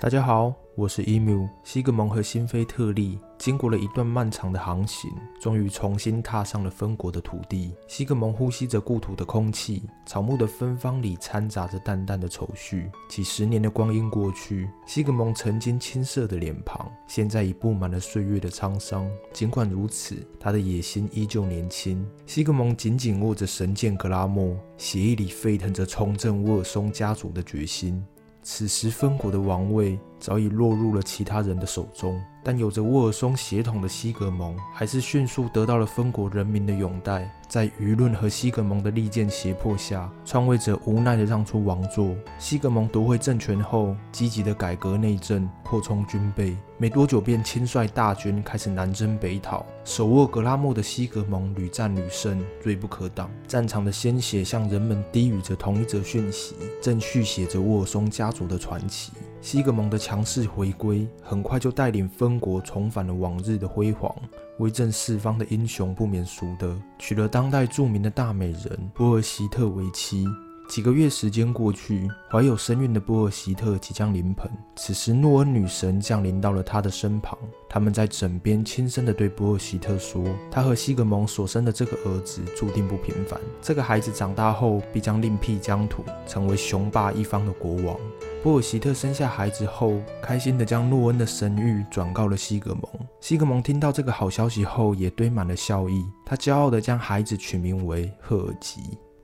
大家好，我是 emu。西格蒙和辛菲特利经过了一段漫长的航行，终于重新踏上了分国的土地。西格蒙呼吸着故土的空气，草木的芬芳里掺杂着淡淡的愁绪。几十年的光阴过去，西格蒙曾经青涩的脸庞，现在已布满了岁月的沧桑。尽管如此，他的野心依旧年轻。西格蒙紧紧握着神剑格拉莫，血液里沸腾着重振沃尔松家族的决心。此时，分国的王位早已落入了其他人的手中，但有着沃尔松血统的西格蒙，还是迅速得到了分国人民的拥戴。在舆论和西格蒙的利剑胁迫下，篡位者无奈地让出王座。西格蒙夺回政权后，积极地改革内政，扩充军备，没多久便亲率大军开始南征北讨。手握格拉莫的西格蒙屡战屡胜，锐不可挡。战场的鲜血向人们低语着同一则讯息，正续写着沃尔松家族的传奇。西格蒙的强势回归，很快就带领分国重返了往日的辉煌。威震四方的英雄不免俗的，娶了当代著名的大美人波尔希特为妻。几个月时间过去，怀有身孕的波尔希特即将临盆。此时，诺恩女神降临到了他的身旁，他们在枕边轻声地对波尔希特说：“他和西格蒙所生的这个儿子注定不平凡，这个孩子长大后必将另辟疆土，成为雄霸一方的国王。”波尔希特生下孩子后，开心地将诺恩的神谕转告了西格蒙。西格蒙听到这个好消息后，也堆满了笑意。他骄傲地将孩子取名为赫尔吉。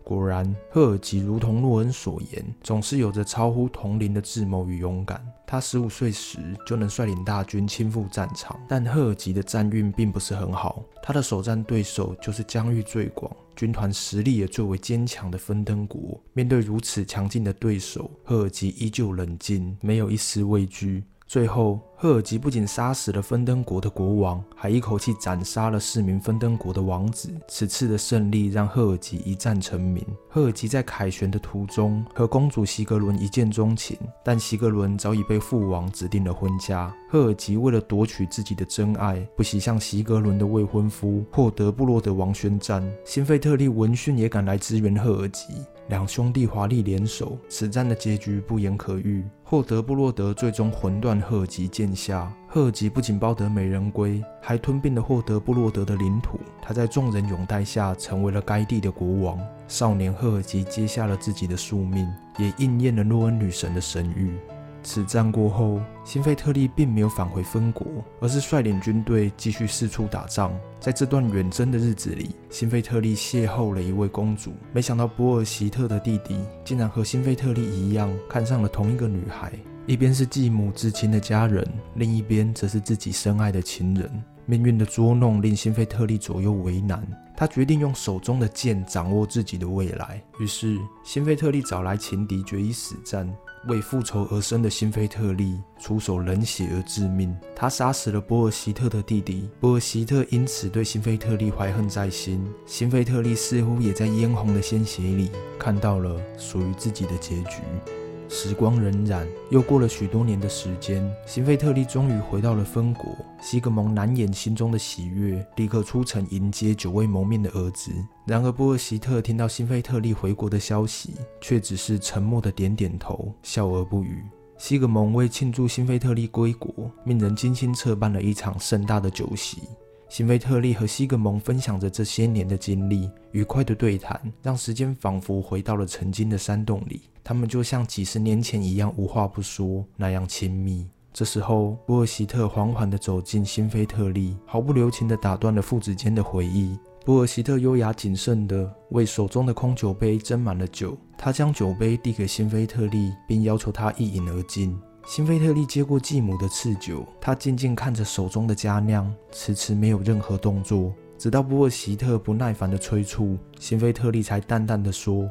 果然，赫尔吉如同诺恩所言，总是有着超乎同龄的智谋与勇敢。他十五岁时就能率领大军亲赴战场，但赫尔吉的战运并不是很好。他的首战对手就是疆域最广、军团实力也最为坚强的芬登国。面对如此强劲的对手，赫尔吉依旧冷静，没有一丝畏惧。最后，赫尔吉不仅杀死了芬登国的国王，还一口气斩杀了四名芬登国的王子。此次的胜利让赫尔吉一战成名。赫尔吉在凯旋的途中和公主席格伦一见钟情，但席格伦早已被父王指定了婚嫁。赫尔吉为了夺取自己的真爱，不惜向席格伦的未婚夫霍德布洛德王宣战。辛菲特利闻讯也赶来支援赫尔吉。两兄弟华丽联手，此战的结局不言可喻。霍德布洛德最终魂断赫吉剑下，赫吉不仅抱得美人归，还吞并了霍德布洛德的领土。他在众人拥戴下成为了该地的国王。少年赫吉接下了自己的宿命，也应验了诺恩女神的神谕。此战过后，辛菲特利并没有返回分国，而是率领军队继续四处打仗。在这段远征的日子里，辛菲特利邂逅了一位公主，没想到波尔希特的弟弟竟然和辛菲特利一样看上了同一个女孩。一边是继母至亲的家人，另一边则是自己深爱的情人。命运的捉弄令辛菲特利左右为难，他决定用手中的剑掌握自己的未来。于是，辛菲特利找来情敌，决一死战。为复仇而生的辛菲特利出手冷血而致命，他杀死了波尔希特的弟弟，波尔希特因此对辛菲特利怀恨在心。辛菲特利似乎也在嫣红的鲜血里看到了属于自己的结局。时光荏苒，又过了许多年的时间，辛菲特利终于回到了分国。西格蒙难掩心中的喜悦，立刻出城迎接久未谋面的儿子。然而，波尔希特听到辛菲特利回国的消息，却只是沉默的点点头，笑而不语。西格蒙为庆祝辛菲特利归国，命人精心策办了一场盛大的酒席。辛菲特利和西格蒙分享着这些年的经历，愉快的对谈让时间仿佛回到了曾经的山洞里。他们就像几十年前一样无话不说，那样亲密。这时候，波尔希特缓缓地走进辛菲特利，毫不留情地打断了父子间的回忆。波尔希特优雅谨慎地为手中的空酒杯斟满了酒，他将酒杯递给辛菲特利，并要求他一饮而尽。辛菲特利接过继母的赐酒，他静静看着手中的佳酿，迟迟没有任何动作。直到波尔希特不耐烦的催促，辛菲特利才淡淡的说：“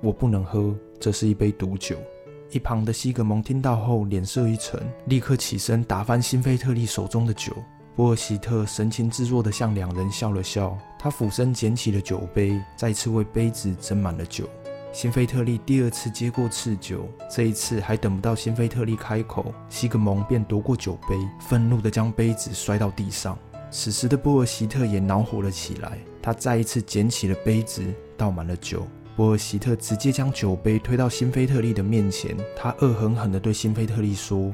我不能喝，这是一杯毒酒。”一旁的西格蒙听到后，脸色一沉，立刻起身打翻辛菲特利手中的酒。波尔希特神情自若的向两人笑了笑，他俯身捡起了酒杯，再次为杯子斟满了酒。辛菲特利第二次接过赐酒，这一次还等不到辛菲特利开口，西格蒙便夺过酒杯，愤怒地将杯子摔到地上。此时的波尔希特也恼火了起来，他再一次捡起了杯子，倒满了酒。波尔希特直接将酒杯推到辛菲特利的面前，他恶狠狠地对辛菲特利说：“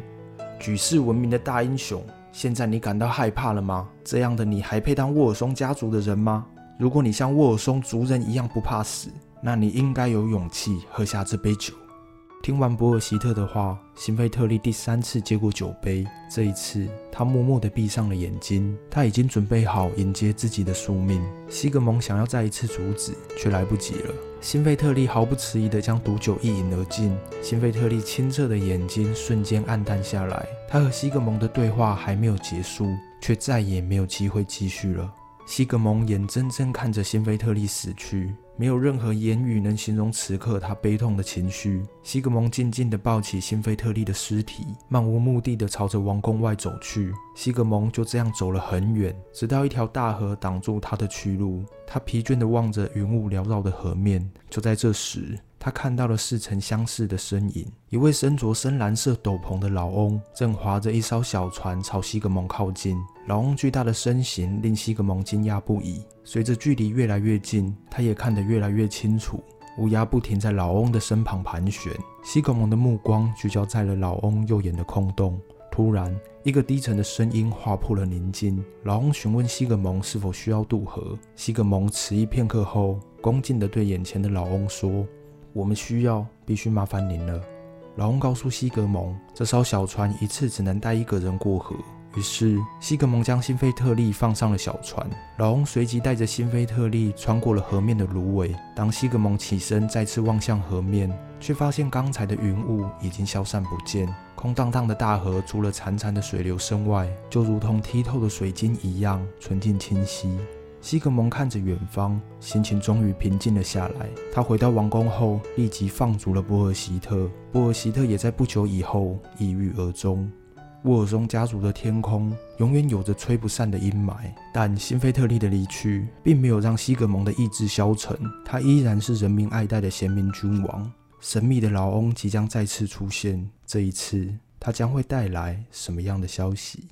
举世闻名的大英雄。现在你感到害怕了吗？这样的你还配当沃尔松家族的人吗？如果你像沃尔松族人一样不怕死，那你应该有勇气喝下这杯酒。听完博尔希特的话，辛菲特利第三次接过酒杯。这一次，他默默地闭上了眼睛。他已经准备好迎接自己的宿命。西格蒙想要再一次阻止，却来不及了。辛菲特利毫不迟疑地将毒酒一饮而尽。辛菲特利清澈的眼睛瞬间暗淡下来。他和西格蒙的对话还没有结束，却再也没有机会继续了。西格蒙眼睁睁看着辛菲特利死去，没有任何言语能形容此刻他悲痛的情绪。西格蒙静静地抱起辛菲特利的尸体，漫无目的地朝着王宫外走去。西格蒙就这样走了很远，直到一条大河挡住他的去路。他疲倦地望着云雾缭绕的河面。就在这时，他看到了似曾相识的身影，一位身着深蓝色斗篷的老翁，正划着一艘小船朝西格蒙靠近。老翁巨大的身形令西格蒙惊讶不已。随着距离越来越近，他也看得越来越清楚。乌鸦不停在老翁的身旁盘旋，西格蒙的目光聚焦在了老翁右眼的空洞。突然，一个低沉的声音划破了宁静。老翁询问西格蒙是否需要渡河。西格蒙迟疑片刻后，恭敬地对眼前的老翁说。我们需要，必须麻烦您了。老翁告诉西格蒙，这艘小船一次只能带一个人过河。于是，西格蒙将辛菲特利放上了小船。老翁随即带着辛菲特利穿过了河面的芦苇。当西格蒙起身再次望向河面，却发现刚才的云雾已经消散不见，空荡荡的大河除了潺潺的水流声外，就如同剔透的水晶一样纯净清晰。西格蒙看着远方，心情终于平静了下来。他回到王宫后，立即放逐了波尔希特。波尔希特也在不久以后抑郁而终。沃尔松家族的天空永远有着吹不散的阴霾，但辛菲特利的离去并没有让西格蒙的意志消沉，他依然是人民爱戴的贤明君王。神秘的老翁即将再次出现，这一次他将会带来什么样的消息？